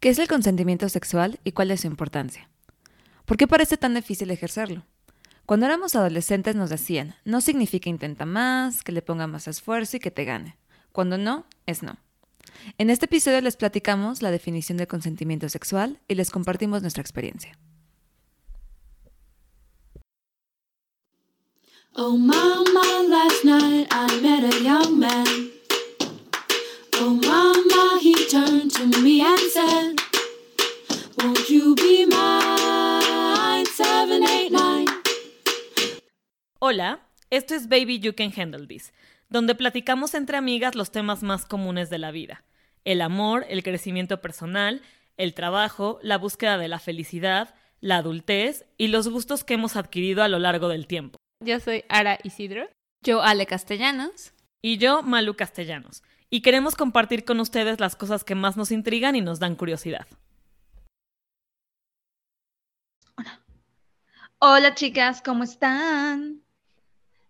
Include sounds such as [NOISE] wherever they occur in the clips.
¿Qué es el consentimiento sexual y cuál es su importancia? ¿Por qué parece tan difícil ejercerlo? Cuando éramos adolescentes nos decían, no significa intenta más, que le ponga más esfuerzo y que te gane. Cuando no, es no. En este episodio les platicamos la definición de consentimiento sexual y les compartimos nuestra experiencia. Oh mama, last night I met a young man. Oh mama, he turned to me and said, Won't you be mine? 789. Hola, esto es Baby You Can Handle This, donde platicamos entre amigas los temas más comunes de la vida. El amor, el crecimiento personal, el trabajo, la búsqueda de la felicidad, la adultez y los gustos que hemos adquirido a lo largo del tiempo. Yo soy Ara Isidro. Yo Ale Castellanos. Y yo Malu Castellanos. Y queremos compartir con ustedes las cosas que más nos intrigan y nos dan curiosidad. Hola. Hola chicas, ¿cómo están?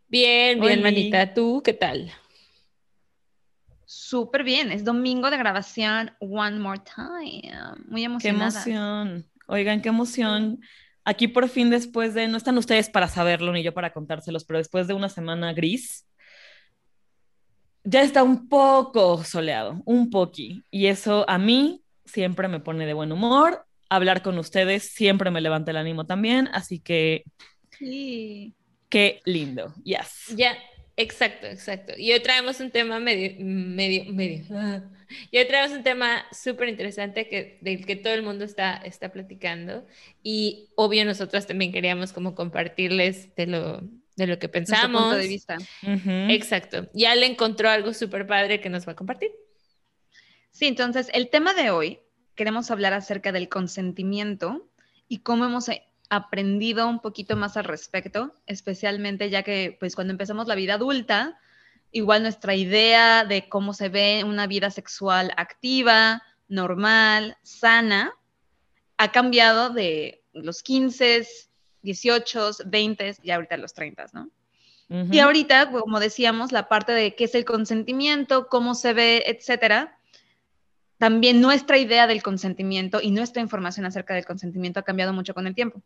Bien, bien, manita. ¿Tú qué tal? Súper bien. Es domingo de grabación One More Time. Muy emocionada. Qué emoción. Oigan, qué emoción Aquí por fin después de, no están ustedes para saberlo ni yo para contárselos, pero después de una semana gris, ya está un poco soleado, un poqui. Y eso a mí siempre me pone de buen humor. Hablar con ustedes siempre me levanta el ánimo también, así que... Sí. Qué lindo, yes. Ya, exacto, exacto. Y hoy traemos un tema medio, medio, medio. [LAUGHS] Y hoy traemos un tema súper interesante que, del que todo el mundo está, está platicando y obvio nosotros también queríamos como compartirles de lo, de lo que pensamos. punto de vista. Exacto. Ya le encontró algo súper padre que nos va a compartir. Sí, entonces el tema de hoy queremos hablar acerca del consentimiento y cómo hemos aprendido un poquito más al respecto, especialmente ya que pues cuando empezamos la vida adulta, igual nuestra idea de cómo se ve una vida sexual activa, normal, sana, ha cambiado de los 15, 18, 20 y ahorita los 30, ¿no? Y ahorita, como decíamos, la parte de qué es el consentimiento, cómo se ve, etcétera, también nuestra idea del consentimiento y nuestra información acerca del consentimiento ha cambiado mucho con el tiempo.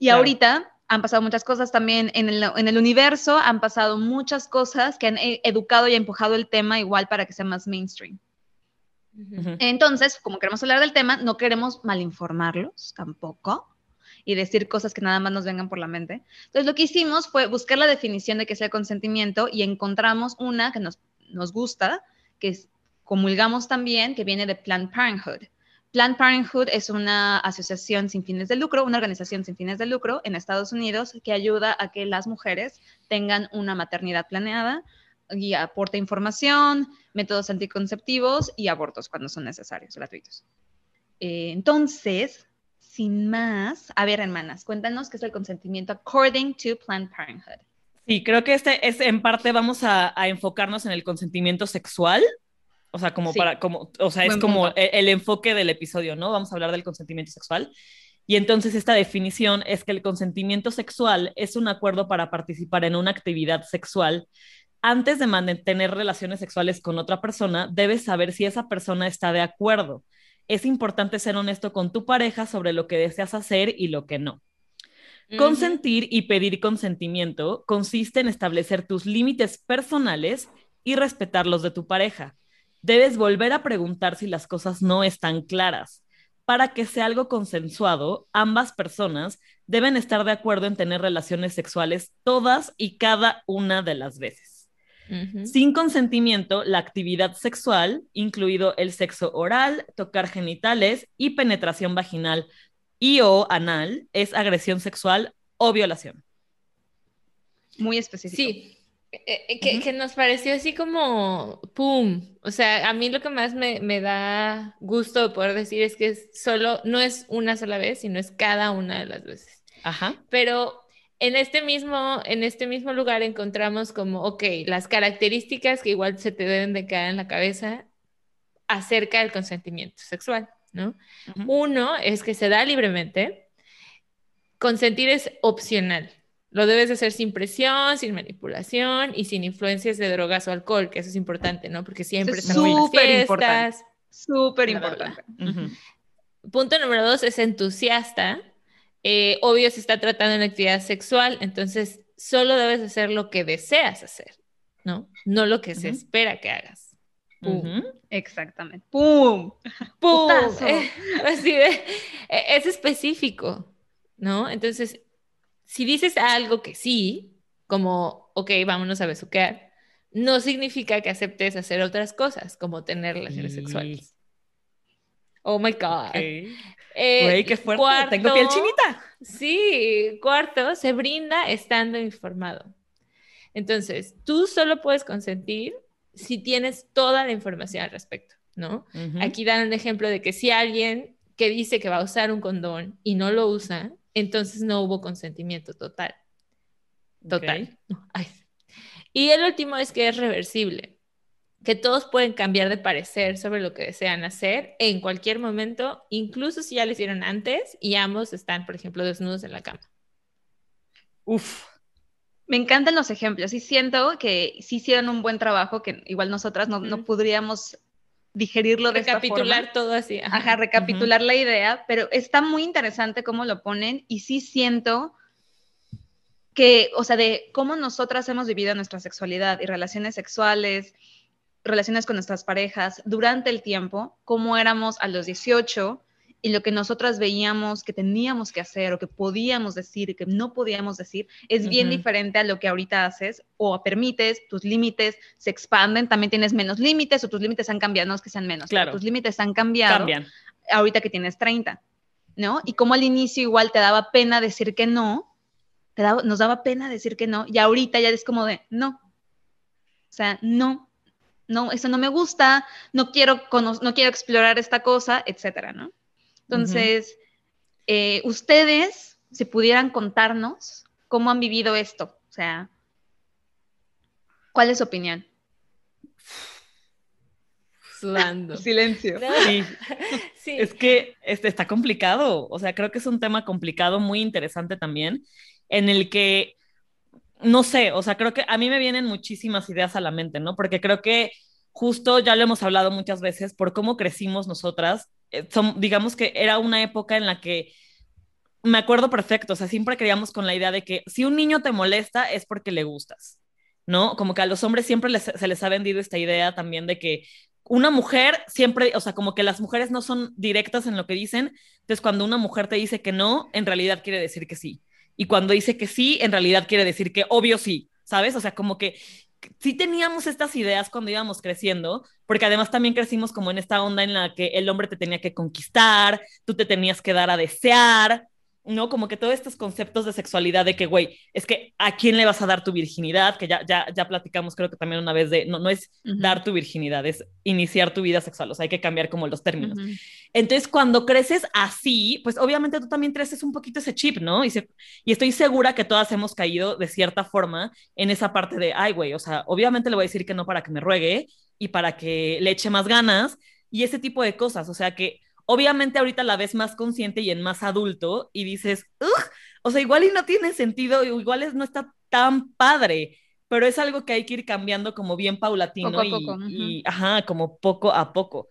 Y ahorita han pasado muchas cosas también en el, universo, han pasado muchas cosas que han e, educado y empujado el tema igual para que sea más mainstream. Entonces, como queremos hablar del tema, no queremos malinformarlos tampoco y decir cosas que nada más nos vengan por la mente. Entonces, lo que hicimos fue buscar la definición de qué es el consentimiento y encontramos una que nos, nos gusta, que comulgamos también, que viene de Planned Parenthood. Planned Parenthood es una asociación sin fines de lucro, una organización sin fines de lucro en Estados Unidos que ayuda a que las mujeres tengan una maternidad planeada y aporta información, métodos anticonceptivos y abortos cuando son necesarios, gratuitos. Eh, entonces, sin más, a ver, hermanas, cuéntanos qué es el consentimiento according to Planned Parenthood. Sí, creo que este es en parte vamos a enfocarnos en el consentimiento sexual, o sea, como para, como, o sea, es como e, el, enfoque del episodio, ¿no? Vamos a hablar del consentimiento sexual. Y entonces esta definición es que el consentimiento sexual es un acuerdo para participar en una actividad sexual. Antes de mantener relaciones sexuales con otra persona, debes saber si esa persona está de acuerdo. Es importante ser honesto con tu pareja sobre lo que deseas hacer y lo que no. Consentir y pedir consentimiento consiste en establecer tus límites personales y respetar los de tu pareja debes volver a preguntar si las cosas no están claras. Para que sea algo consensuado, ambas personas deben estar de acuerdo en tener relaciones sexuales todas y cada una de las veces. Sin consentimiento, la actividad sexual, incluido el sexo oral, tocar genitales y penetración vaginal y o anal, es agresión sexual o violación. Muy específico. Sí, eh, eh, que, nos pareció así como, ¡pum! O sea, a mí lo que más me, da gusto de poder decir es que es solo, no es una sola vez, sino es cada una de las veces. Ajá. Pero en este mismo, en este mismo lugar encontramos como, ok, las características que igual se te deben de quedar en la cabeza acerca del consentimiento sexual, ¿no? Uno es que se da libremente. Consentir es opcional. Lo debes de hacer sin presión, sin manipulación y sin influencias de drogas o alcohol, que eso es importante, ¿no? Porque siempre estamos en fiestas. Súper importante. Punto número dos es entusiasta. Eh, obvio, si está tratando una actividad sexual, entonces solo debes hacer lo que deseas hacer, ¿no? No lo que se espera que hagas. Exactamente. ¡Pum! [LAUGHS] ¡Pum! Eh, [LAUGHS] así de, e, es específico, ¿no? Entonces, si dices algo que sí, como, ok, vámonos a besuquear, no significa que aceptes hacer otras cosas, como tener relaciones sexuales. Oh my God. Eh, qué fuerte. Tengo piel chinita. Sí, cuarto, se brinda estando informado. Entonces, tú solo puedes consentir si tienes toda la información al respecto, ¿no? Aquí dan un ejemplo de que si alguien que dice que va a usar un condón y no lo usa, entonces no hubo consentimiento total. Total. Y el último es que es reversible, que todos pueden cambiar de parecer sobre lo que desean hacer en cualquier momento, incluso si ya lo hicieron antes y ambos están, por ejemplo, desnudos en la cama. Uf, me encantan los ejemplos y siento que sí hicieron un buen trabajo, que igual nosotras no, no podríamos digerirlo de recapitular esta forma. todo así. Ajá, recapitular la idea, pero está muy interesante cómo lo ponen y sí siento que, o sea, de cómo nosotras hemos vivido nuestra sexualidad y relaciones sexuales, relaciones con nuestras parejas durante el tiempo, cómo éramos a los 18, y lo que nosotras veíamos que teníamos que hacer o que podíamos decir y que no podíamos decir es bien diferente a lo que ahorita haces o permites, tus límites se expanden, también tienes menos límites o tus límites han cambiado, no es que sean menos, claro. tus límites han cambiado Cambian. ahorita que tienes 30, ¿no? Y como al inicio igual te daba pena decir que no, te daba, nos daba pena decir que no y ahorita ya es como de no. O sea, no, no, eso no me gusta, no quiero, no quiero explorar esta cosa, etcétera, ¿no? Entonces, eh, ustedes, si pudieran contarnos cómo han vivido esto, o sea, ¿cuál es su opinión? Sudando. [LAUGHS] Silencio. [LAUGHS] Sí. Es que este, está complicado, o sea, creo que es un tema complicado, muy interesante también, en el que, no sé, o sea, creo que a mí me vienen muchísimas ideas a la mente, ¿no? Porque creo que justo ya lo hemos hablado muchas veces por cómo crecimos nosotras eh, son, digamos que era una época en la que me acuerdo perfecto, o sea, siempre creíamos con la idea de que si un niño te molesta es porque le gustas, ¿no? Como que a los hombres siempre se les ha vendido esta idea también de que una mujer siempre, o sea, como que las mujeres no son directas en lo que dicen, entonces cuando una mujer te dice que no, en realidad quiere decir que sí. Y cuando dice que sí, en realidad quiere decir que obvio sí, ¿sabes? O sea, como que sí teníamos estas ideas cuando íbamos creciendo, porque además también crecimos como en esta onda en la que el hombre te tenía que conquistar, tú te tenías que dar a desear, ¿no? Como que todos estos conceptos de sexualidad de que, güey, es que a quién le vas a dar tu virginidad, que ya, ya, ya platicamos creo que también una vez de, no, no es dar tu virginidad, es iniciar tu vida sexual, o sea, hay que cambiar como los términos. Entonces, cuando creces así, pues obviamente tú también creces un poquito ese chip, ¿no? Y, y estoy segura que todas hemos caído de cierta forma en esa parte de, ay, güey, o sea, obviamente le voy a decir que no para que me ruegue y para que le eche más ganas y ese tipo de cosas, o sea que Obviamente ahorita la ves más consciente y en más adulto y dices, o sea, igual y no tiene sentido, igual es, no está tan padre, pero es algo que hay que ir cambiando como bien paulatino y, ajá, como poco a poco.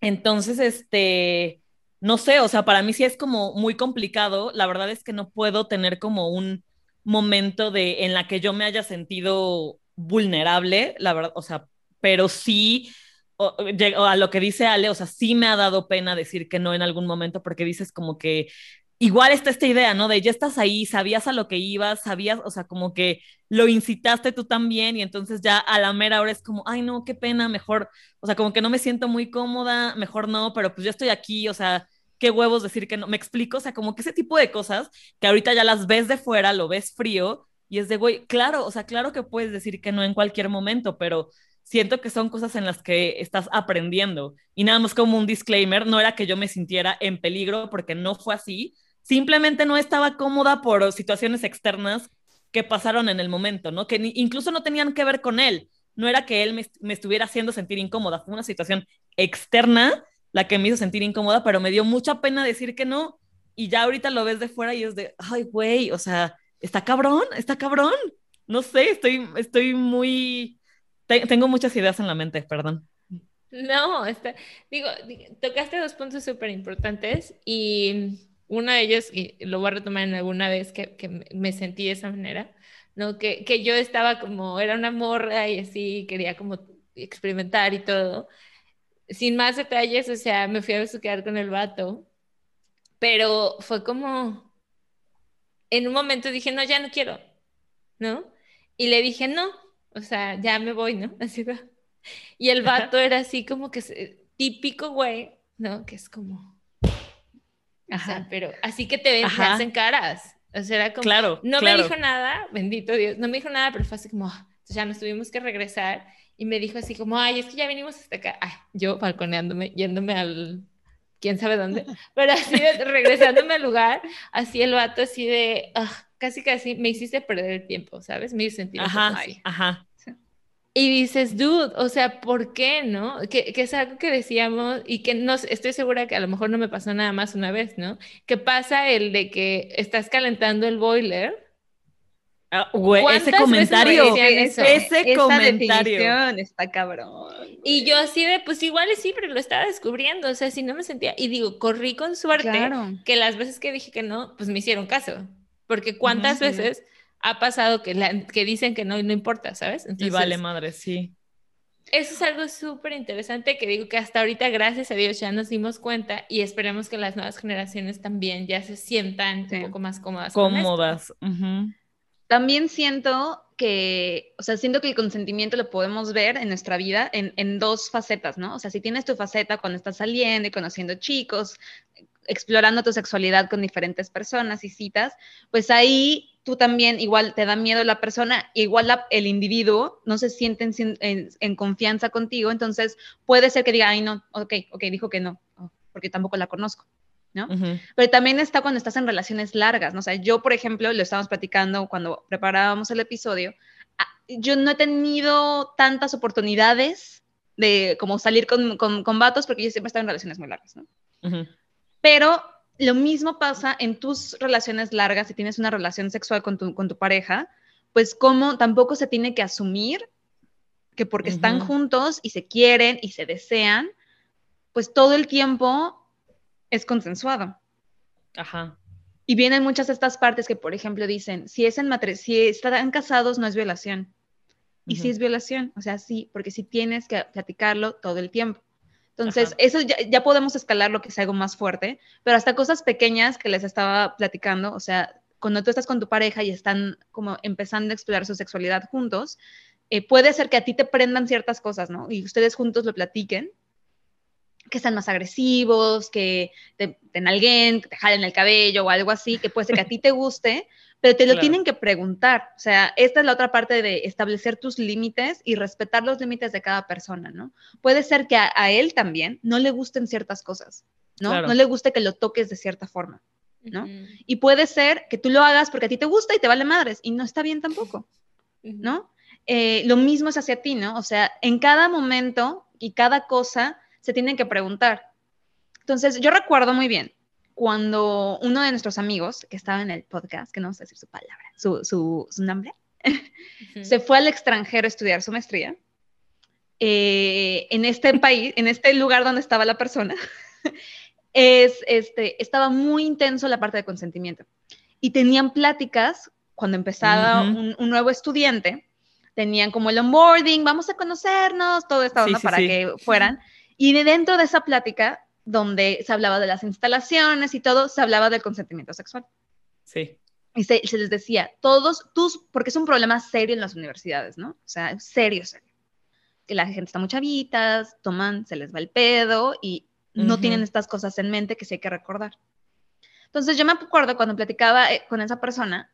Entonces, este, no sé, o sea, para mí sí es como muy complicado. La verdad es que no puedo tener como un momento de en la que yo me haya sentido vulnerable, la verdad, o sea, pero sí o, a lo que dice Ale, o sea, sí me ha dado pena decir que no en algún momento porque dices como que igual está esta idea, ¿no? De ya estás ahí, sabías a lo que ibas, sabías, o sea, como que lo incitaste tú también y entonces ya a la mera hora es como, ay, no, qué pena, mejor, o sea, como que no me siento muy cómoda, mejor no, pero pues yo estoy aquí, o sea, qué huevos decir que no, me explico, o sea, como que ese tipo de cosas que ahorita ya las ves de fuera, lo ves frío y es de, güey, claro, o sea, claro que puedes decir que no en cualquier momento, pero siento que son cosas en las que estás aprendiendo. Y nada más como un disclaimer, no era que yo me sintiera en peligro porque no fue así, simplemente no estaba cómoda por situaciones externas que pasaron en el momento, ¿no? Que incluso no tenían que ver con él. No era que él me, me estuviera haciendo sentir incómoda, fue una situación externa la que me hizo sentir incómoda, pero me dio mucha pena decir que no. Y ya ahorita lo ves de fuera y es de, ay, güey, o sea, está cabrón, está cabrón. No sé, estoy, estoy muy tengo muchas ideas en la mente, perdón. No, está, digo, tocaste dos puntos súper importantes y uno de ellos, y lo voy a retomar en alguna vez que, que me sentí de esa manera, ¿no? Que, que, yo estaba como, era una morra y así, quería como experimentar y todo. Sin más detalles, o sea, me fui a besuquear con el vato, pero fue como, en un momento dije, no, ya no quiero, ¿no? Y le dije, no, o sea, ya me voy, ¿no? [LAUGHS] Así va. Y el vato era así como que típico güey, ¿no? Que es como... Ajá. pero así que te ven, te hacen caras. O sea, era como, claro, no me dijo nada, bendito Dios, no me dijo nada, pero fue así como, ah", ya nos tuvimos que regresar y me dijo así como, ay, es que ya venimos hasta acá, ay, yo balconeándome, yéndome al, quién sabe dónde, [LAUGHS] pero así de, regresándome al lugar, así el vato así de, ah, casi casi me hiciste perder el tiempo, ¿sabes? Me hizo sentir ajá, ajá. Y dices, dude, o sea, ¿por qué no? Que, que, es algo que decíamos y que no estoy segura que a lo mejor no me pasó nada más una vez, ¿no? Que pasa el de que estás calentando el boiler. Ah, ese comentario, ese comentario está cabrón. Y yo así de, pues igual sí, pero lo estaba descubriendo, o sea, si no me sentía, y digo, corrí con suerte, que las veces que dije que no, pues me hicieron caso, porque cuántas veces ha pasado que, que dicen que no y no importa, ¿sabes? y vale madre, sí. Eso es algo súper interesante que digo que hasta ahorita, gracias a Dios, ya nos dimos cuenta y esperemos que las nuevas generaciones también ya se sientan un poco más cómodas. Cómodas. También siento que, o sea, siento que el consentimiento lo podemos ver en nuestra vida en, en, dos facetas, ¿no? O sea, si tienes tu faceta cuando estás saliendo y conociendo chicos, explorando tu sexualidad con diferentes personas y citas, pues ahí tú también igual te da miedo la persona, igual el individuo no se siente en, confianza contigo, entonces puede ser que diga, ay, no, ok, ok, dijo que no, porque tampoco la conozco. ¿no? Pero también está cuando estás en relaciones largas, ¿no? O sea, yo, por ejemplo, lo estábamos platicando cuando preparábamos el episodio, ah, yo no he tenido tantas oportunidades de como salir con, con, vatos porque yo siempre he estado en relaciones muy largas, ¿no? Pero lo mismo pasa en tus relaciones largas, si tienes una relación sexual con tu, con tu pareja, pues como tampoco se tiene que asumir que porque están juntos y se quieren y se desean, pues todo el tiempo es consensuado. Ajá. Y vienen muchas de estas partes que, por ejemplo, dicen, si es en si están casados no es violación. Y si es violación, o sea, sí, porque si tienes que platicarlo todo el tiempo. Entonces, eso ya, podemos escalar lo que es algo más fuerte, pero hasta cosas pequeñas que les estaba platicando, o sea, cuando tú estás con tu pareja y están como empezando a explorar su sexualidad juntos, eh, puede ser que a ti te prendan ciertas cosas, ¿no? Y ustedes juntos lo platiquen, que están más agresivos, que te, te nalguen, que te jalen el cabello o algo así, que puede ser que a ti te guste, pero te lo tienen que preguntar. O sea, esta es la otra parte de establecer tus límites y respetar los límites de cada persona, ¿no? Puede ser que a, él también no le gusten ciertas cosas, ¿no? No le guste que lo toques de cierta forma, ¿no? Y puede ser que tú lo hagas porque a ti te gusta y te vale madres y no está bien tampoco, ¿no? Eh, lo mismo es hacia ti, ¿no? O sea, en cada momento y cada cosa se tienen que preguntar. Entonces, yo recuerdo muy bien, cuando uno de nuestros amigos que estaba en el podcast, que no sé decir su palabra, su, su, su nombre, [LAUGHS] se fue al extranjero a estudiar su maestría. Eh, en este [LAUGHS] país, en este lugar donde estaba la persona, [LAUGHS] es, este, estaba muy intenso la parte de consentimiento. Y tenían pláticas cuando empezaba un, nuevo estudiante, tenían como el onboarding, vamos a conocernos, todo esto para que fueran. Y de dentro de esa plática donde se hablaba de las instalaciones y todo, se hablaba del consentimiento sexual. Sí. Y se, les decía, todos tus, porque es un problema serio en las universidades, ¿no? O sea, serio, serio. Que la gente está muy chavitas, toman, se les va el pedo y no tienen estas cosas en mente que sí hay que recordar. Entonces yo me acuerdo cuando platicaba eh, con esa persona,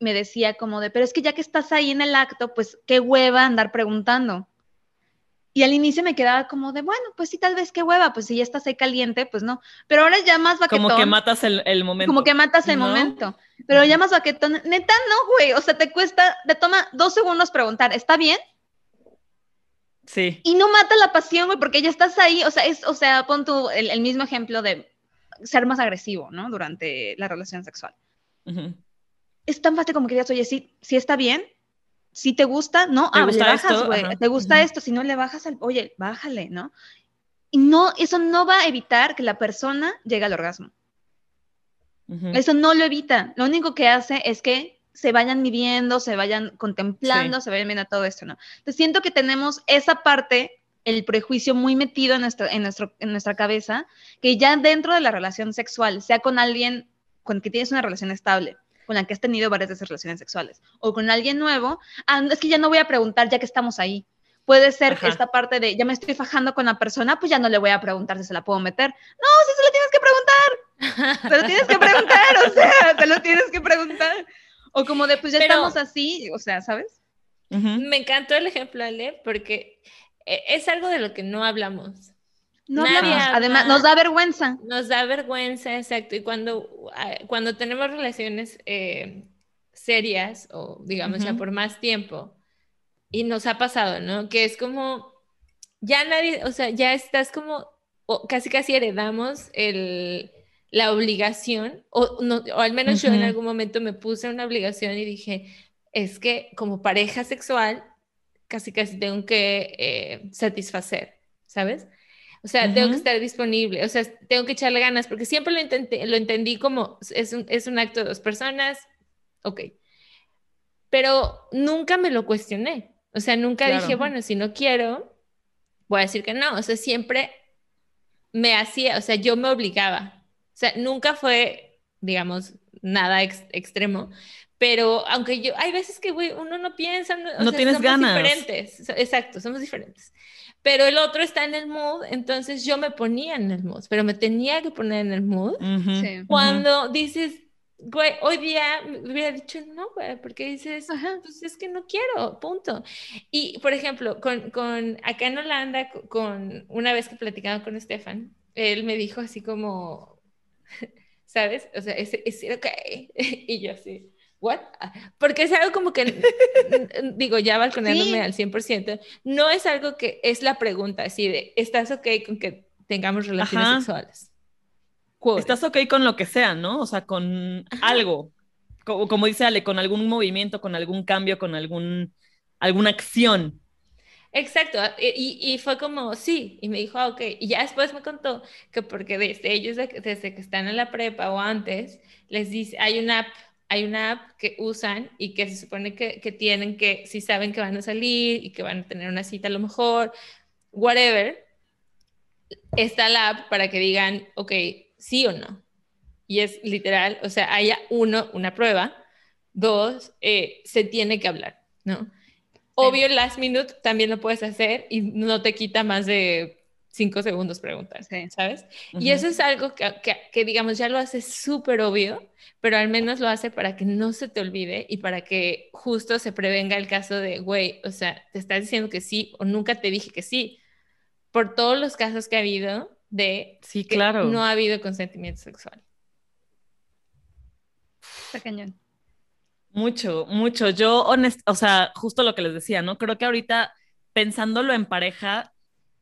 me decía como de, pero es que ya que estás ahí en el acto, pues qué hueva andar preguntando. Y al inicio me quedaba como de, bueno, pues sí, tal vez qué hueva, pues si ya estás ahí caliente, pues no. Pero ahora ya más baquetón. Como que matas el, el momento. Como que matas el momento. Pero ya más baquetón, neta, no, güey. O sea, te cuesta, te toma dos segundos preguntar, ¿está bien? Sí. Y no mata la pasión, güey, porque ya estás ahí. O sea, es, o sea, pon tú el, mismo ejemplo de ser más agresivo, ¿no? Durante la relación sexual. Es tan fácil como que digas, oye, sí, sí está bien, si te gusta, no, ¿Te ah, gusta le bajas, güey. ¿Te gusta esto? Si no le bajas al, oye, bájale, ¿no? Y no, eso no va a evitar que la persona llegue al orgasmo. Eso no lo evita. Lo único que hace es que se vayan midiendo, se vayan contemplando, se vayan viendo todo esto, ¿no? Entonces siento que tenemos esa parte, el prejuicio muy metido en, nuestra, en, nuestro, en nuestra cabeza, que ya dentro de la relación sexual, sea con alguien con que tienes una relación estable, con la que has tenido varias de esas relaciones sexuales, o con alguien nuevo, ah, es que ya no voy a preguntar ya que estamos ahí. Puede ser que esta parte de ya me estoy fajando con la persona, pues ya no le voy a preguntar si se la puedo meter. No, si se lo tienes que preguntar. Se lo tienes que [LAUGHS] preguntar, o sea, te lo tienes que preguntar. O como de, pues ya estamos así, o sea, ¿sabes? Me encantó el ejemplo, Ale, porque eh, es algo de lo que no hablamos. No hablamos. Además, nos da vergüenza. Nos da vergüenza, exacto. Y cuando, ah, cuando tenemos relaciones eh, serias o digamos ya por más tiempo, y nos ha pasado, ¿no? Que es como, ya nadie, o sea, ya estás como, casi casi heredamos el, la obligación, o, no, o al menos yo en algún momento me puse una obligación y dije, es que como pareja sexual, casi casi tengo que eh, satisfacer, ¿sabes? O sea, tengo que estar disponible, o sea, tengo que echarle ganas, porque siempre lo, intenté, lo entendí como es un, es un acto de dos personas, ok. Pero nunca me lo cuestioné. O sea, nunca dije, bueno, si no quiero, voy a decir que no. O sea, siempre me hacía, o sea, yo me obligaba. O sea, nunca fue, digamos, nada extremo. Pero aunque yo, hay veces que, güey, uno no piensa, o no tienes somos ganas. diferentes. Exacto, somos diferentes. Pero el otro está en el mood, entonces yo me ponía en el mood, pero me tenía que poner en el mood. Cuando dices, güey, hoy día me hubiera dicho no, güey, porque dices, pues es que no quiero, punto. Y, por ejemplo, con, con acá en Holanda, con una vez que platicaba con Estefan, él me dijo así como, [LAUGHS] ¿sabes? O sea, es, es ok. [LAUGHS] y yo así, ¿what? Porque es algo como que, digo, ya balconeándome al 100%, no es algo que es la pregunta, así de, ¿estás ok con que tengamos relaciones sexuales? Estás ok con lo que sea, ¿no? O sea, con algo. Como, dice Ale, con algún movimiento, con algún cambio, con algún, alguna acción. Exacto, y, y, fue como, sí, y me dijo, ah, ok, y ya después me contó que porque desde ellos, desde que están en la prepa o antes, les dice, hay una app, hay una app que usan y que se supone que, que tienen que, si saben que van a salir y que van a tener una cita a lo mejor, whatever, está la app para que digan, ok, sí o no. Y es literal, o sea, haya uno, una prueba, dos, eh, se tiene que hablar, ¿no? Obvio, last minute también lo puedes hacer y no te quita más de cinco segundos preguntar, ¿sabes? Y eso es algo que, que, digamos, ya lo hace súper obvio, pero al menos lo hace para que no se te olvide y para que justo se prevenga el caso de, güey, o sea, te estás diciendo que sí o nunca te dije que sí. Por todos los casos que ha habido, de sí, claro. no ha habido consentimiento sexual. Está cañón. Mucho, mucho. Yo, honest, o sea, justo lo que les decía, ¿no? Creo que ahorita pensándolo en pareja,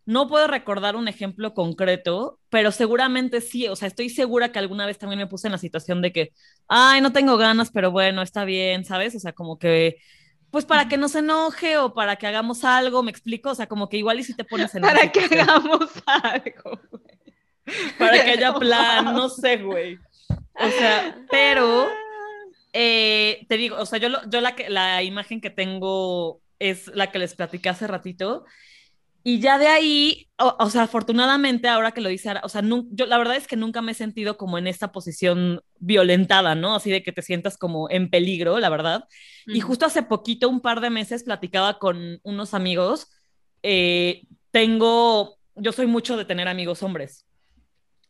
no puedo recordar un ejemplo concreto, pero seguramente sí, o sea, estoy segura que alguna vez también me puse en la situación de que, ay, no tengo ganas, pero bueno, está bien, ¿sabes? O sea, como que pues para que no se enoje o para que hagamos algo, me explico, o sea, como que igual y si te pones en Para que hagamos algo, [LAUGHS] Para que haya [LAUGHS] plan, no sé, güey. O sea, pero eh, te digo, o sea, yo, yo la, la imagen que tengo es la que les platicé hace ratito y ya de ahí, o, sea, afortunadamente ahora que lo dice, o sea, yo la verdad es que nunca me he sentido como en esta posición violentada, ¿no? Así de que te sientas como en peligro, la verdad. Y justo hace poquito, un par de meses, platicaba con unos amigos. Eh, tengo, yo soy mucho de tener amigos hombres.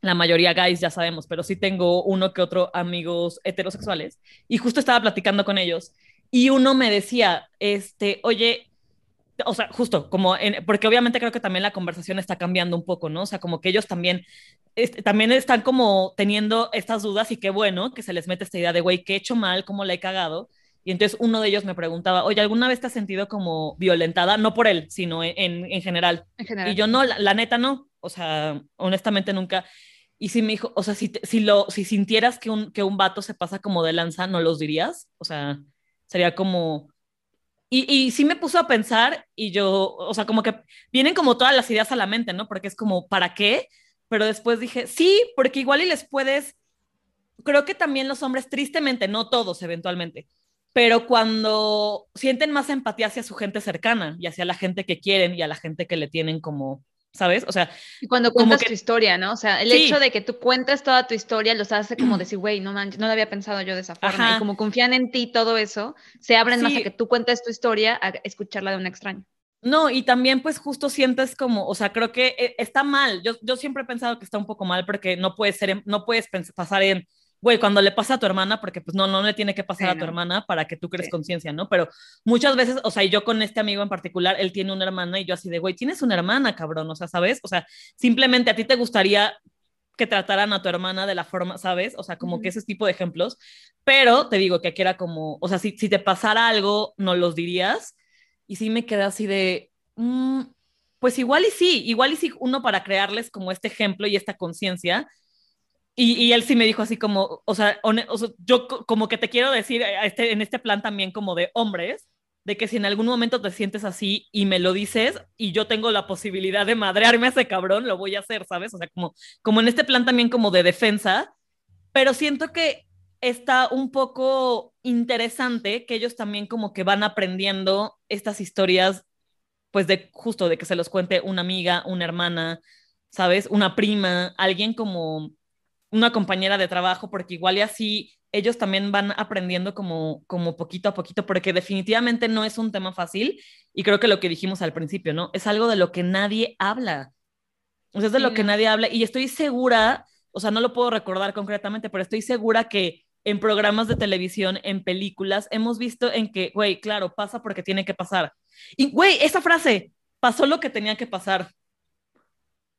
La mayoría guys, ya sabemos, pero sí tengo uno que otro amigos heterosexuales. Y justo estaba platicando con ellos. Y uno me decía, este, oye, o sea, justo como, en, porque obviamente creo que también la conversación está cambiando un poco, ¿no? O sea, como que ellos también, también están como teniendo estas dudas y qué bueno que se les mete esta idea de, güey, ¿qué he hecho mal? ¿Cómo la he cagado? Y entonces uno de ellos me preguntaba, oye, ¿alguna vez te has sentido como violentada? No por él, sino en, en, general. Y yo no, la, neta no, o sea, honestamente nunca. Y si me dijo, o sea, si, si, lo, si sintieras que un, que un vato se pasa como de lanza, ¿no los dirías? O sea, sería como, y, y, sí me puso a pensar y yo, o sea, como que vienen como todas las ideas a la mente, ¿no? Porque es como, ¿para qué? Pero después dije, sí, porque igual y les puedes, creo que también los hombres, tristemente, no todos eventualmente, pero cuando sienten más empatía hacia su gente cercana y hacia la gente que quieren y a la gente que le tienen como ¿sabes? O sea, y cuando cuentas tu historia, ¿no? O sea, el hecho de que tú cuentes toda tu historia los hace como decir, güey, no manches, no lo había pensado yo de esa forma. Y como confían en ti todo eso, se abren más a que tú cuentes tu historia a escucharla de un extraño. No, y también pues justo sientes como, o sea, creo que eh, está mal. Yo, yo siempre he pensado que está un poco mal porque no puedes ser, no puedes pasar en güey, cuando le pasa a tu hermana, porque pues no, no le tiene que pasar a tu hermana para que tú crees conciencia, ¿no? Pero muchas veces, o sea, yo con este amigo en particular, él tiene una hermana y yo así de, güey, tienes una hermana, cabrón, o sea, ¿sabes? O sea, simplemente a ti te gustaría que trataran a tu hermana de la forma, ¿sabes? O sea, como que ese tipo de ejemplos, pero te digo que aquí era como, o sea, si, si te pasara algo, no los dirías, y sí me quedé así de, mm, pues igual y sí, igual y sí, uno para crearles como este ejemplo y esta conciencia, y, él sí me dijo así como, o sea, yo como que te quiero decir este, en este plan también como de hombres, de que si en algún momento te sientes así y me lo dices y yo tengo la posibilidad de madrearme a ese cabrón, lo voy a hacer, ¿sabes? O sea, como, como en este plan también como de defensa, pero siento que está un poco interesante que ellos también como que van aprendiendo estas historias, pues de justo de que se los cuente una amiga, una hermana, ¿sabes? Una prima, alguien como una compañera de trabajo, porque igual y así ellos también van aprendiendo como, como poquito a poquito, porque definitivamente no es un tema fácil y creo que lo que dijimos al principio, ¿no? Es algo de lo que nadie habla. O sea, es de lo que nadie habla y estoy segura, o sea, no lo puedo recordar concretamente, pero estoy segura que en programas de televisión, en películas, hemos visto en que, güey, claro, pasa porque tiene que pasar. Y, güey, esa frase, pasó lo que tenía que pasar.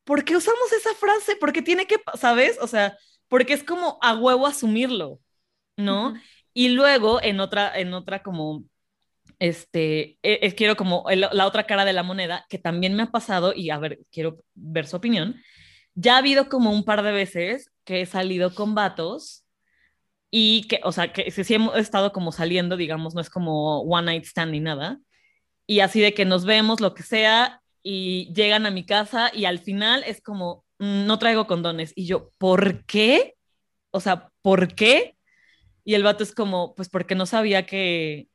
¿Por qué usamos esa frase? Porque tiene que, ¿sabes? O sea, porque es como a huevo asumirlo, ¿no? Y luego en otra, en otra como, este, e, e, quiero como la otra cara de la moneda, que también me ha pasado, y a ver, quiero ver su opinión, ya ha habido como un par de veces que he salido con vatos y que, o sea, que sí hemos estado como saliendo, digamos, no es como one night stand ni nada, y así de que nos vemos, lo que sea, y llegan a mi casa y al final es como, mm, no traigo condones. Y yo, ¿por qué? O sea, ¿por qué? Y el vato es como, pues porque no sabía que,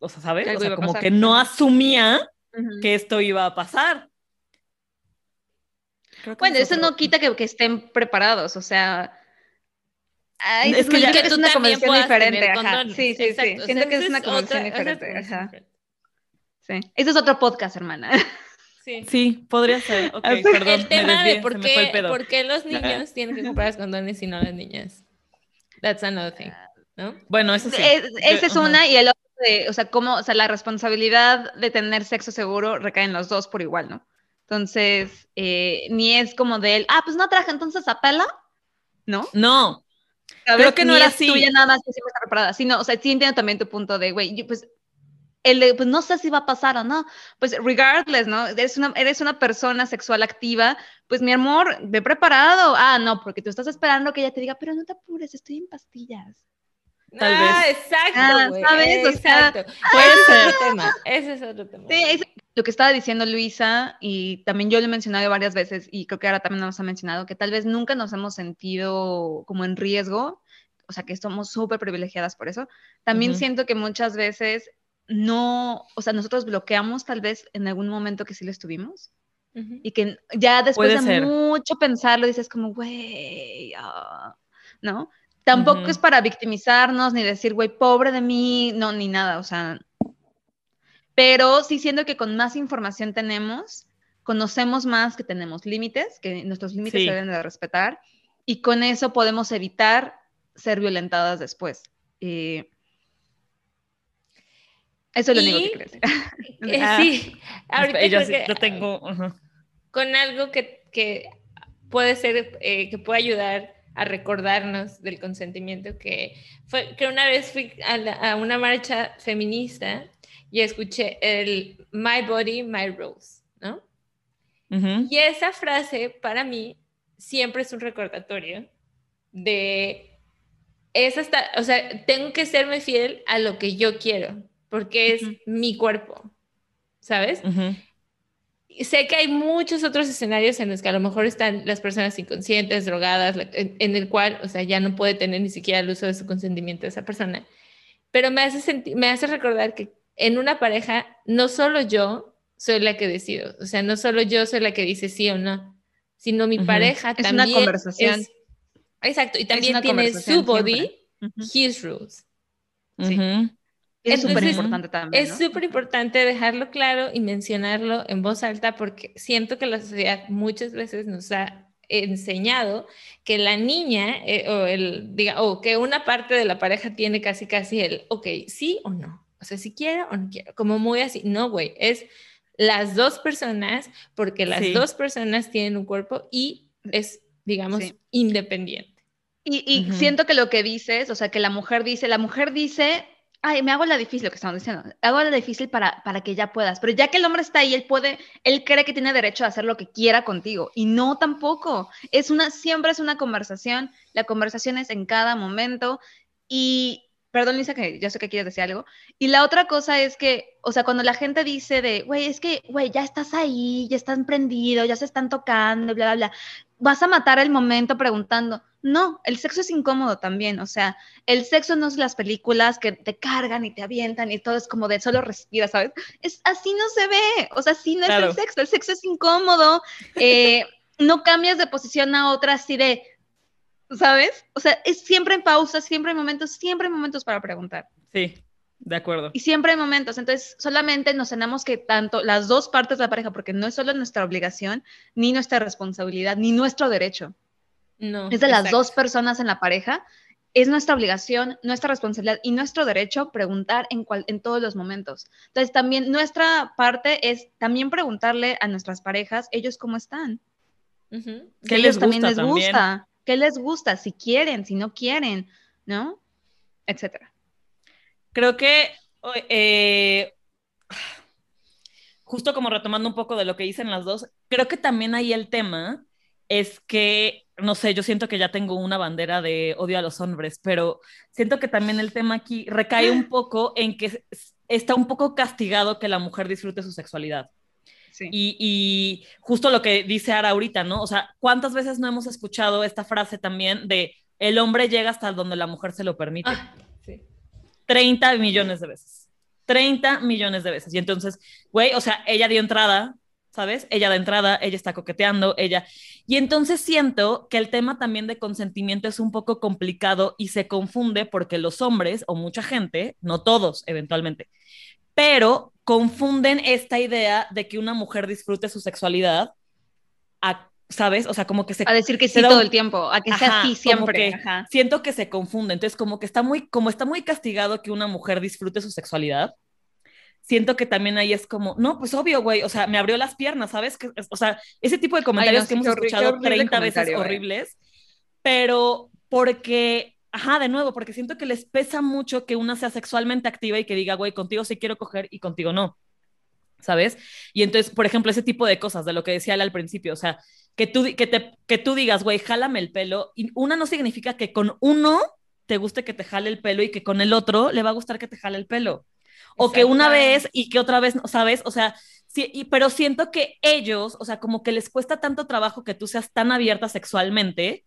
o sea, ¿sabes? O sea, como que no asumía que esto iba a pasar. Bueno, eso no quita que, que, estén preparados, o sea... es, que, es una conversación diferente. Sí, sí, sí. Siento que es una conversación diferente. Ajá. Sí. Ese es otro podcast, hermana. Sí. sí, podría ser. [LAUGHS] Okay, perdón, el tema de por qué, los niños tienen que comprar condones y no las niñas. That's another thing, ¿no? Bueno, eso sí. esa es una y el otro de, o sea, cómo, o sea, la responsabilidad de tener sexo seguro recae en los dos por igual, ¿no? Entonces, eh, ni es como de él, ah, pues no traje, entonces apela, ¿no? No. Creo que no era así. Tuya nada más que siempre está preparada. Sí, no, o sea, sí entiendo también tu punto de, güey, pues el pues no sé si va a pasar o no, pues regardless, ¿no? Eres una, eres una persona sexual activa, pues mi amor, ve preparado. Ah, no, porque tú estás esperando que ella te diga, pero no te apures, estoy en pastillas. Tal ah, vez. exacto. Ah, ¿Sabes? exacto. puede ser. Otro [LAUGHS] tema. Ese es otro tema. Sí, es lo que estaba diciendo Luisa, y también yo lo he mencionado varias veces, y creo que ahora también nos ha mencionado, que tal vez nunca nos hemos sentido como en riesgo, o sea, que somos súper privilegiadas por eso. También siento que muchas veces no, o sea, nosotros bloqueamos tal vez en algún momento que sí lo estuvimos. Y que ya después de mucho pensarlo dices como, güey, ah", ¿no? Tampoco es para victimizarnos ni decir, güey, pobre de mí, no, ni nada, o sea. Pero sí siento que con más información tenemos, conocemos más que tenemos límites, que nuestros límites se deben de respetar, y con eso podemos evitar ser violentadas después. Eh, eso es lo único que crees. [LAUGHS] Eh, ah, sí, [LAUGHS] ahorita yo, yo tengo... Con algo que, que puede ser, eh, que puede ayudar a recordarnos del consentimiento, que fue que una vez fui a, una marcha feminista y escuché el My Body, My Rules, ¿no? Y esa frase para mí siempre es un recordatorio de esa, o sea, tengo que serme fiel a lo que yo quiero porque es mi cuerpo, ¿sabes? Sé que hay muchos otros escenarios en los que a lo mejor están las personas inconscientes, drogadas, en, el cual, o sea, ya no puede tener ni siquiera el uso de su consentimiento de esa persona. Pero me hace, me hace recordar que en una pareja, no solo yo soy la que decido, o sea, no solo yo soy la que dice sí o no, sino mi pareja es también. Una conversación. exacto, y también tiene su body, his rules. Sí. Es súper importante también. Es súper importante dejarlo claro y mencionarlo en voz alta porque siento que la sociedad muchas veces nos ha enseñado que la niña eh, o, el, diga, o que una parte de la pareja tiene casi casi el, ok, sí o no. O sea, si quiero o no quiero. Como muy así. No, güey, es las dos personas porque las dos personas tienen un cuerpo y es, digamos, independiente. Y, siento que lo que dices, o sea, que la mujer dice, la mujer dice, ay, me hago la difícil, lo que estamos diciendo, hago la difícil para, para que ya puedas, pero ya que el hombre está ahí, él puede, él cree que tiene derecho a hacer lo que quiera contigo, y no tampoco, es una, siempre es una conversación, la conversación es en cada momento, y, perdón Lisa, que yo sé que quieres decir algo, y la otra cosa es que, o sea, cuando la gente dice de, güey, es que, güey, ya estás ahí, ya están prendidos, ya se están tocando, bla, bla, bla, vas a matar el momento preguntando, no, el sexo es incómodo también, o sea, el sexo no es las películas que te cargan y te avientan y todo es como de solo respira, ¿sabes? Es, así no se ve, o sea, así no es el sexo, el sexo es incómodo, eh, [LAUGHS] no cambias de posición a otra así de, ¿sabes? O sea, es siempre en pausa, siempre hay momentos, siempre hay momentos para preguntar. Sí, de acuerdo. Y siempre hay momentos, entonces solamente nos tenemos que tanto las dos partes de la pareja, porque no es solo nuestra obligación, ni nuestra responsabilidad, ni nuestro derecho. No. Es de las dos personas en la pareja. Es nuestra obligación, nuestra responsabilidad y nuestro derecho preguntar en, cual, en todos los momentos. Entonces, también nuestra parte es también preguntarle a nuestras parejas, ellos cómo están. ¿Qué les también les gusta? ¿Qué les gusta? Si quieren, si no quieren, ¿no? Etcétera. Creo que eh, justo como retomando un poco de lo que dicen las dos, creo que también hay el tema es que no sé, yo siento que ya tengo una bandera de odio a los hombres, pero siento que también el tema aquí recae un poco en que está un poco castigado que la mujer disfrute su sexualidad. Sí. Y, justo lo que dice Ara ahorita, ¿no? O sea, ¿cuántas veces no hemos escuchado esta frase también de el hombre llega hasta donde la mujer se lo permite? Ah, sí. 30 millones de veces. 30 millones de veces. Y entonces, güey, o sea, ella dio entrada ¿sabes? Ella de entrada, ella está coqueteando, ella. Y entonces siento que el tema también de consentimiento es un poco complicado y se confunde porque los hombres o mucha gente, no todos eventualmente, pero confunden esta idea de que una mujer disfrute su sexualidad ¿sabes? O sea, como que se... A decir que sí todo el tiempo, a que sea así siempre. Siento que se confunde, entonces como que está muy, como está muy castigado que una mujer disfrute su sexualidad, siento que también ahí es como, no, pues obvio, güey, o sea, me abrió las piernas, ¿sabes? Que, o sea, ese tipo de comentarios que hemos escuchado 30 veces horribles, pero porque, ajá, de nuevo, porque siento que les pesa mucho que una sea sexualmente activa y que diga, güey, contigo sí quiero coger y contigo no. ¿Sabes? Y entonces, por ejemplo, ese tipo de cosas, de lo que decía él al principio, o sea, que tú, que te, que tú digas, güey, jálame el pelo, y una no significa que con uno te guste que te jale el pelo y que con el otro le va a gustar que te jale el pelo o que una vez y que otra vez no, ¿sabes? O sea, sí, pero siento que ellos, o sea, como que les cuesta tanto trabajo que tú seas tan abierta sexualmente,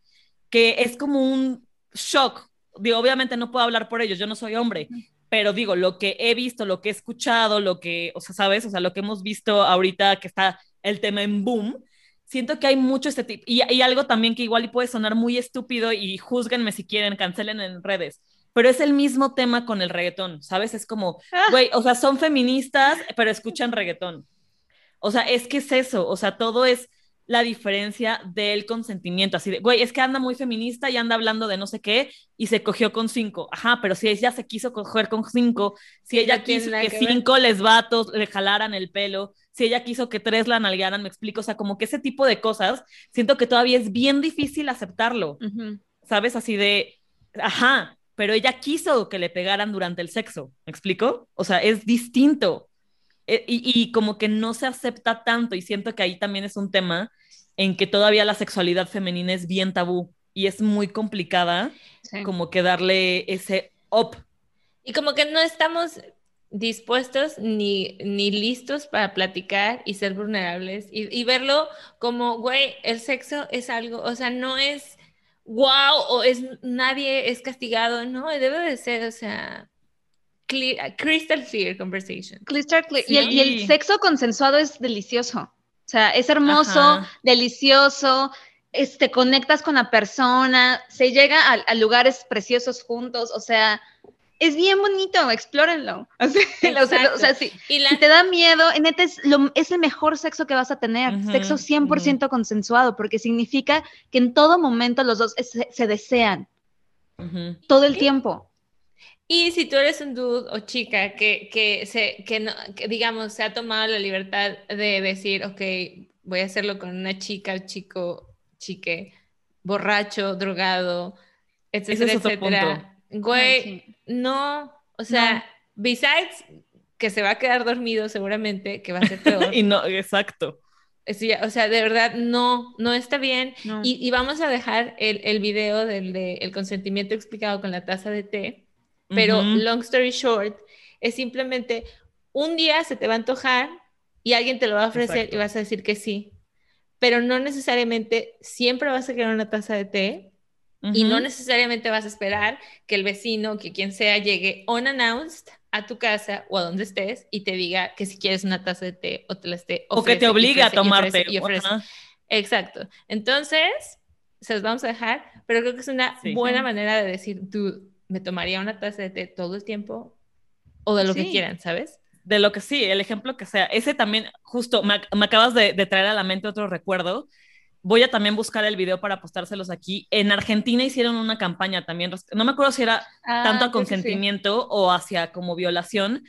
que es como un shock. Digo, obviamente no puedo hablar por ellos, yo no soy hombre, pero digo, lo que he visto, lo que he escuchado, lo que, o sea, ¿sabes? O sea, lo que hemos visto ahorita que está el tema en boom, siento que hay mucho este tipo, y, y algo también que igual puede sonar muy estúpido y juzguenme si quieren, cancelen en redes pero es el mismo tema con el reggaetón, ¿sabes? Es como, ah. güey, o sea, son feministas, pero escuchan reggaetón. O sea, es que es eso, o sea, todo es la diferencia del consentimiento, así de, güey, es que anda muy feminista y anda hablando de no sé qué y se cogió con cinco. Ajá, pero si ella se quiso coger con cinco, si ella quiso que, cinco les vatos le jalaran el pelo, si ella quiso que tres la nalguearan, me explico, o sea, como que ese tipo de cosas, siento que todavía es bien difícil aceptarlo, ¿sabes? Así de, ajá, pero ella quiso que le pegaran durante el sexo, ¿me explico? O sea, es distinto. E, y, como que no se acepta tanto y siento que ahí también es un tema en que todavía la sexualidad femenina es bien tabú y es muy complicada como que darle ese up. Y como que no estamos, dispuestos ni, ni listos para platicar y ser vulnerables y, y, verlo como, güey, el sexo es algo, o sea, no es wow o es nadie es castigado, no, debe de ser, o sea, crystal clear conversation. Crystal clear. Y, el, y, el, sexo consensuado es delicioso, o sea, es hermoso, delicioso, este, conectas con la persona, se llega a, a lugares preciosos juntos, o sea, es bien bonito, explórenlo. [LAUGHS] o sea, si, te da miedo, neta es, lo, es el mejor sexo que vas a tener, sexo 100% consensuado, porque significa que en todo momento los dos se, desean, todo el tiempo. Y si tú eres un dude o chica que, que, se, que, no, digamos, se ha tomado la libertad de decir, ok, voy a hacerlo con una chica, chico, chique, borracho, drogado, etcétera, etcétera. Güey, no, o sea, besides que se va a quedar dormido seguramente, que va a ser peor. [LAUGHS] y no, exacto. o sea, de verdad, no, no está bien. Y, vamos a dejar el, el video del de, el consentimiento explicado con la taza de té, pero long story short, es simplemente un día se te va a antojar y alguien te lo va a ofrecer y vas a decir que sí, pero no necesariamente siempre vas a querer una taza de té y no necesariamente vas a esperar que el vecino, que quien sea, llegue unannounced a tu casa o a donde estés y te diga que si quieres una taza de té o te la esté O que te obliga a tomarte. Exacto. Entonces, se los vamos a dejar, pero creo que es una buena manera de decir, tú, me tomaría una taza de té todo el tiempo o de lo que quieran, ¿sabes? De lo que sí, el ejemplo que sea. Ese también, justo, me, acabas de, de, traer a la mente otro recuerdo Voy a también buscar el video para postárselos aquí. En Argentina hicieron una campaña también, no me acuerdo si era ah, tanto a consentimiento o hacia como violación,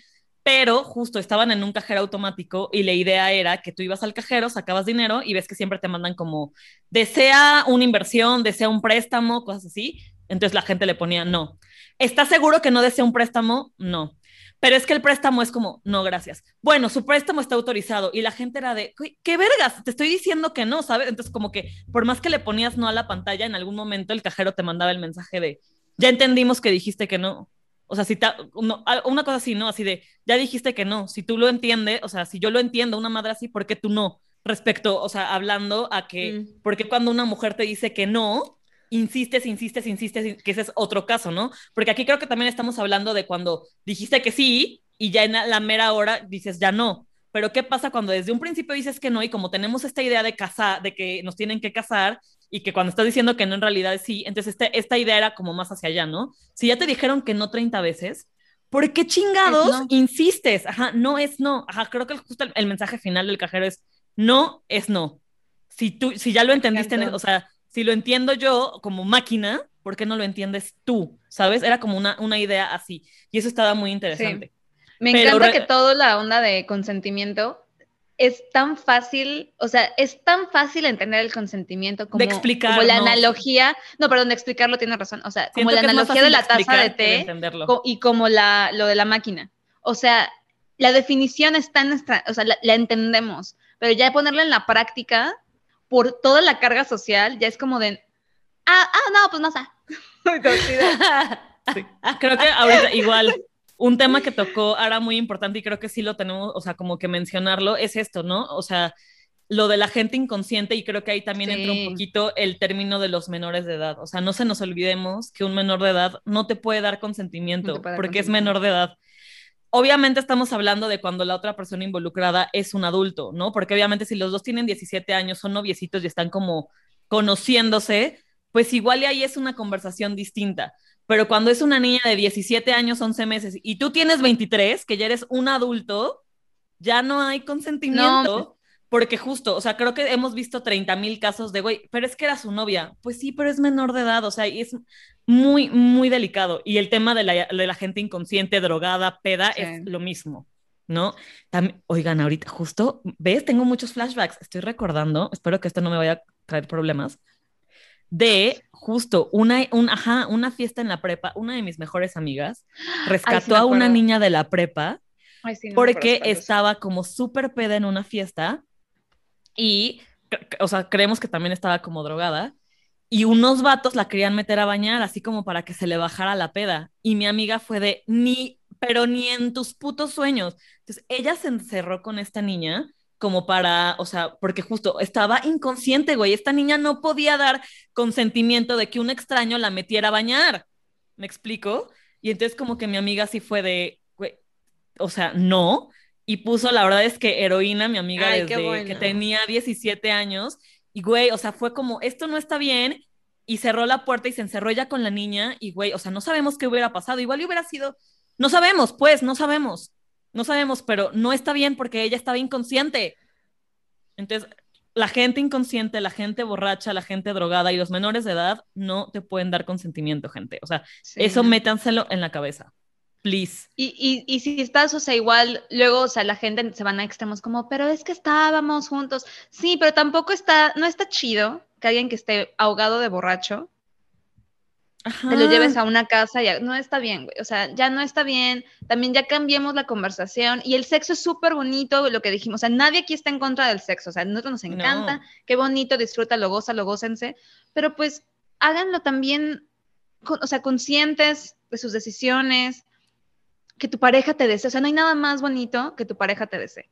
pero justo estaban en un cajero automático y la idea era que tú ibas al cajero, sacabas dinero y ves que siempre te mandan como, desea una inversión, desea un préstamo, cosas así. Entonces la gente le ponía no. ¿Estás seguro que no desea un préstamo? No. Pero es que el préstamo es como, no, gracias. Bueno, su préstamo está autorizado y la gente era de, ¿qué vergas? Te estoy diciendo que no, ¿sabes? Entonces, como que por más que le ponías no a la pantalla, en algún momento el cajero te mandaba el mensaje de, ya entendimos que dijiste que no. O sea, si una cosa así, ¿no? Así de, ya dijiste que no. Si tú lo entiendes, o sea, si yo lo entiendo, una madre así, ¿por qué tú no? Respecto, o sea, hablando a que, mm. ¿por qué cuando una mujer te dice que no, insistes, insistes, insistes, que ese es otro caso, ¿no? Porque aquí creo que también estamos hablando de cuando dijiste que sí y ya en la mera hora dices ya no. Pero ¿qué pasa cuando desde un principio dices que no y como tenemos esta idea de casar, de que nos tienen que casar y que cuando estás diciendo que no en realidad sí, entonces este, esta idea era como más hacia allá, ¿no? Si ya te dijeron que no 30 veces, ¿por qué chingados insistes? Ajá, no es no. Ajá, creo que justo el, mensaje final del cajero es no es no. Si tú, si ya lo entendiste, o sea, si lo entiendo yo como máquina, ¿por qué no lo entiendes tú? ¿Sabes? Era como una, una idea así. Y eso estaba muy interesante. Me encanta que toda la onda de consentimiento es tan fácil, o sea, es tan fácil entender el consentimiento como, de explicar, como la analogía, no, perdón, de explicarlo tiene razón, o sea, como la analogía de la taza de té y como la, lo de la máquina. O sea, la definición está en nuestra, o sea, la, la entendemos, pero ya ponerla en la práctica por toda la carga social, ya es como de, ah, ah no, pues no sé. [LAUGHS] [LAUGHS] Creo que ahorita igual un tema que tocó ahora muy importante y creo que sí lo tenemos, o sea, como que mencionarlo, es esto, ¿no? O sea, lo de la gente inconsciente y creo que ahí también entra un poquito el término de los menores de edad. O sea, no se nos olvidemos que un menor de edad no te puede dar consentimiento porque es menor de edad obviamente estamos hablando de cuando la otra persona involucrada es un adulto, ¿no? Porque obviamente si los dos tienen 17 años, son noviecitos y están como conociéndose, pues igual y ahí es una conversación distinta. Pero cuando es una niña de 17 años, 11 meses, y tú tienes 23, que ya eres un adulto, ya no hay consentimiento. Porque justo, o sea, creo que hemos visto 30 mil casos de, güey, pero es que era su novia. Pues sí, pero es menor de edad, o sea, y es muy, muy delicado. Y el tema de la, de la gente inconsciente, drogada, peda, es lo mismo, ¿no? También, oigan, ahorita justo, ¿ves? Tengo muchos flashbacks. Estoy recordando, espero que esto no me vaya a traer problemas, de justo una, un, ajá, una fiesta en la prepa. Una de mis mejores amigas [GASPS] rescató a una niña de la prepa. porque estaba como súper peda en una fiesta y, o sea, creemos que también estaba como drogada. Y unos vatos la querían meter a bañar, así como para que se le bajara la peda. Y mi amiga fue de, ni pero ni en tus putos sueños. Entonces, ella se encerró con esta niña como para, o sea, porque justo estaba inconsciente, güey. Esta niña no podía dar consentimiento de que un extraño la metiera a bañar. ¿Me explico? Y entonces como que mi amiga sí fue de, güey, o sea, no. Y puso, la verdad es que heroína, mi amiga, desde que tenía 17 años. Y güey, o sea, fue como, esto no está bien. Y cerró la puerta y se encerró ya con la niña. Y güey, o sea, no sabemos qué hubiera pasado. Igual hubiera sido, no sabemos, pues, no sabemos. No sabemos, pero no está bien porque ella estaba inconsciente. Entonces, la gente inconsciente, la gente borracha, la gente drogada y los menores de edad no te pueden dar consentimiento, gente. O sea, eso métanselo en la cabeza. Please. Y, y, si estás, o sea, igual, luego, o sea, la gente se van a extremos como, pero es que estábamos juntos. Sí, pero tampoco está, no está chido que alguien que esté ahogado de borracho te lo lleves a una casa y no está bien, güey. O sea, ya no está bien. También ya cambiemos la conversación. Y el sexo es súper bonito, lo que dijimos. O sea, nadie aquí está en contra del sexo. O sea, a nosotros nos encanta. Qué bonito, disfruta, lo goza, lo gócense. Pero pues háganlo también, o sea, conscientes de sus decisiones. Que tu pareja te desee. O sea, no hay nada más bonito que tu pareja te desee.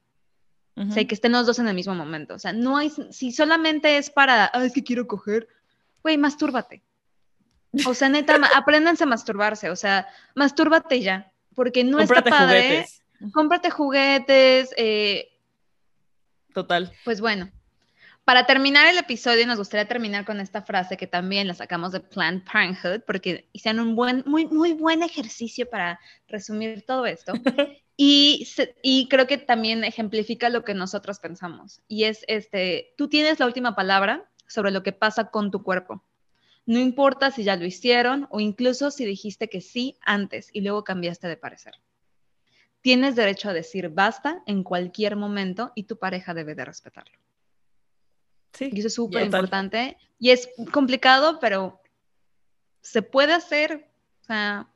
O sea, y que estén los dos en el mismo momento. O sea, no hay, si solamente es para, ah, es que quiero coger, güey, mastúrbate. O sea, neta, [LAUGHS] apréndanse a masturbarse, o sea, mastúrbate ya, porque no está padre. Juguetes. Cómprate juguetes. Eh, Total. Pues bueno, para terminar el episodio, nos gustaría terminar con esta frase que también la sacamos de Planned Parenthood, porque hicieron un buen, muy, muy buen ejercicio para resumir todo esto. [LAUGHS] y, y creo que también ejemplifica lo que nosotros pensamos. Y es este, tú tienes la última palabra sobre lo que pasa con tu cuerpo. No importa si ya lo hicieron o incluso si dijiste que sí antes y luego cambiaste de parecer. Tienes derecho a decir basta en cualquier momento y tu pareja debe de respetarlo. Sí, y eso es súper importante. Y es complicado, pero se puede hacer. O sea,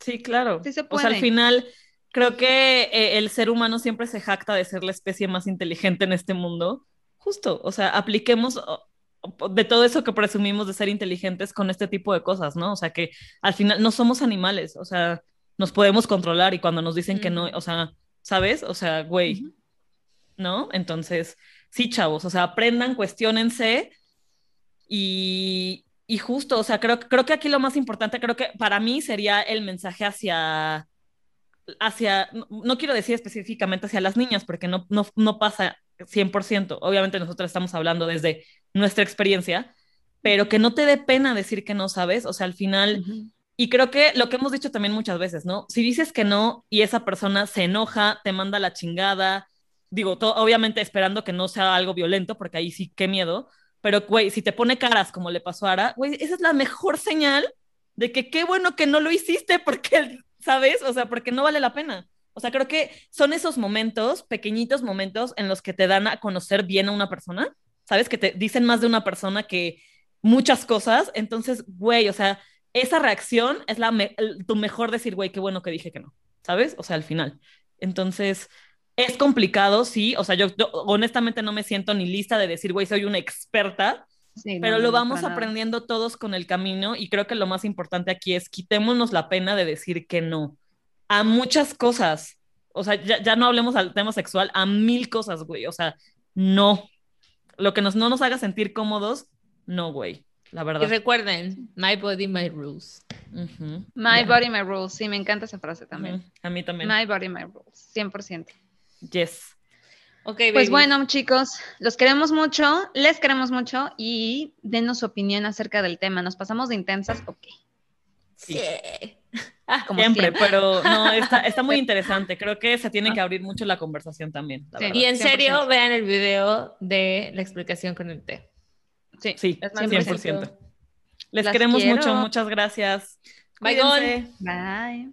sí, claro. Sí se puede. O sea, al final, creo que eh, el ser humano siempre se jacta de ser la especie más inteligente en este mundo. Justo, o sea, apliquemos de todo eso que presumimos de ser inteligentes con este tipo de cosas, ¿no? O sea, que al final no somos animales, o sea, nos podemos controlar y cuando nos dicen que no, o sea, ¿sabes? O sea, güey, ¿no? Entonces, sí, chavos, o sea, aprendan, cuestionense y, y justo, o sea, creo, creo que aquí lo más importante, creo que para mí sería el mensaje hacia hacia, no, quiero decir específicamente hacia las niñas, porque no, no, no pasa 100%. Obviamente nosotros estamos hablando desde nuestra experiencia, pero que no te dé pena decir que no sabes, o sea, al final, y creo que lo que hemos dicho también muchas veces, ¿no? Si dices que no y esa persona se enoja, te manda la chingada, digo, obviamente esperando que no sea algo violento, porque ahí sí, qué miedo, pero, güey, si te pone caras como le pasó a Ara, güey, esa es la mejor señal de que qué bueno que no lo hiciste, [LAUGHS] porque, ¿sabes? O sea, porque no vale la pena. O sea, creo que son esos momentos, pequeñitos momentos en los que te dan a conocer bien a una persona, ¿sabes? Que te dicen más de una persona que muchas cosas. Entonces, güey, o sea, esa reacción es la tu mejor decir, güey, qué bueno que dije que no, ¿sabes? O sea, al final. Entonces, es complicado, sí. O sea, yo, honestamente no me siento ni lista de decir, güey, soy una experta. pero lo vamos aprendiendo todos con el camino y creo que lo más importante aquí es quitémonos la pena de decir que no a muchas cosas. O sea, ya, no hablemos al tema sexual, a mil cosas, güey. O sea, no. Lo que nos, no nos haga sentir cómodos, no, güey. La verdad. Y recuerden, my body, my rules. My body, my rules. Sí, me encanta esa frase también. A mí también. My body, my rules. 100%. Yes. Ok, Pues bueno, chicos, los queremos mucho, les queremos mucho y denos su opinión acerca del tema. ¿Nos pasamos de intensas? Ok. Sí. Ah, [LAUGHS] como siempre, pero no, está, muy interesante. Creo que se tiene que abrir mucho la conversación también. y en serio, vean el video de la explicación con el té. Sí, sí 100%. Les queremos mucho, muchas gracias. Bye, Bye.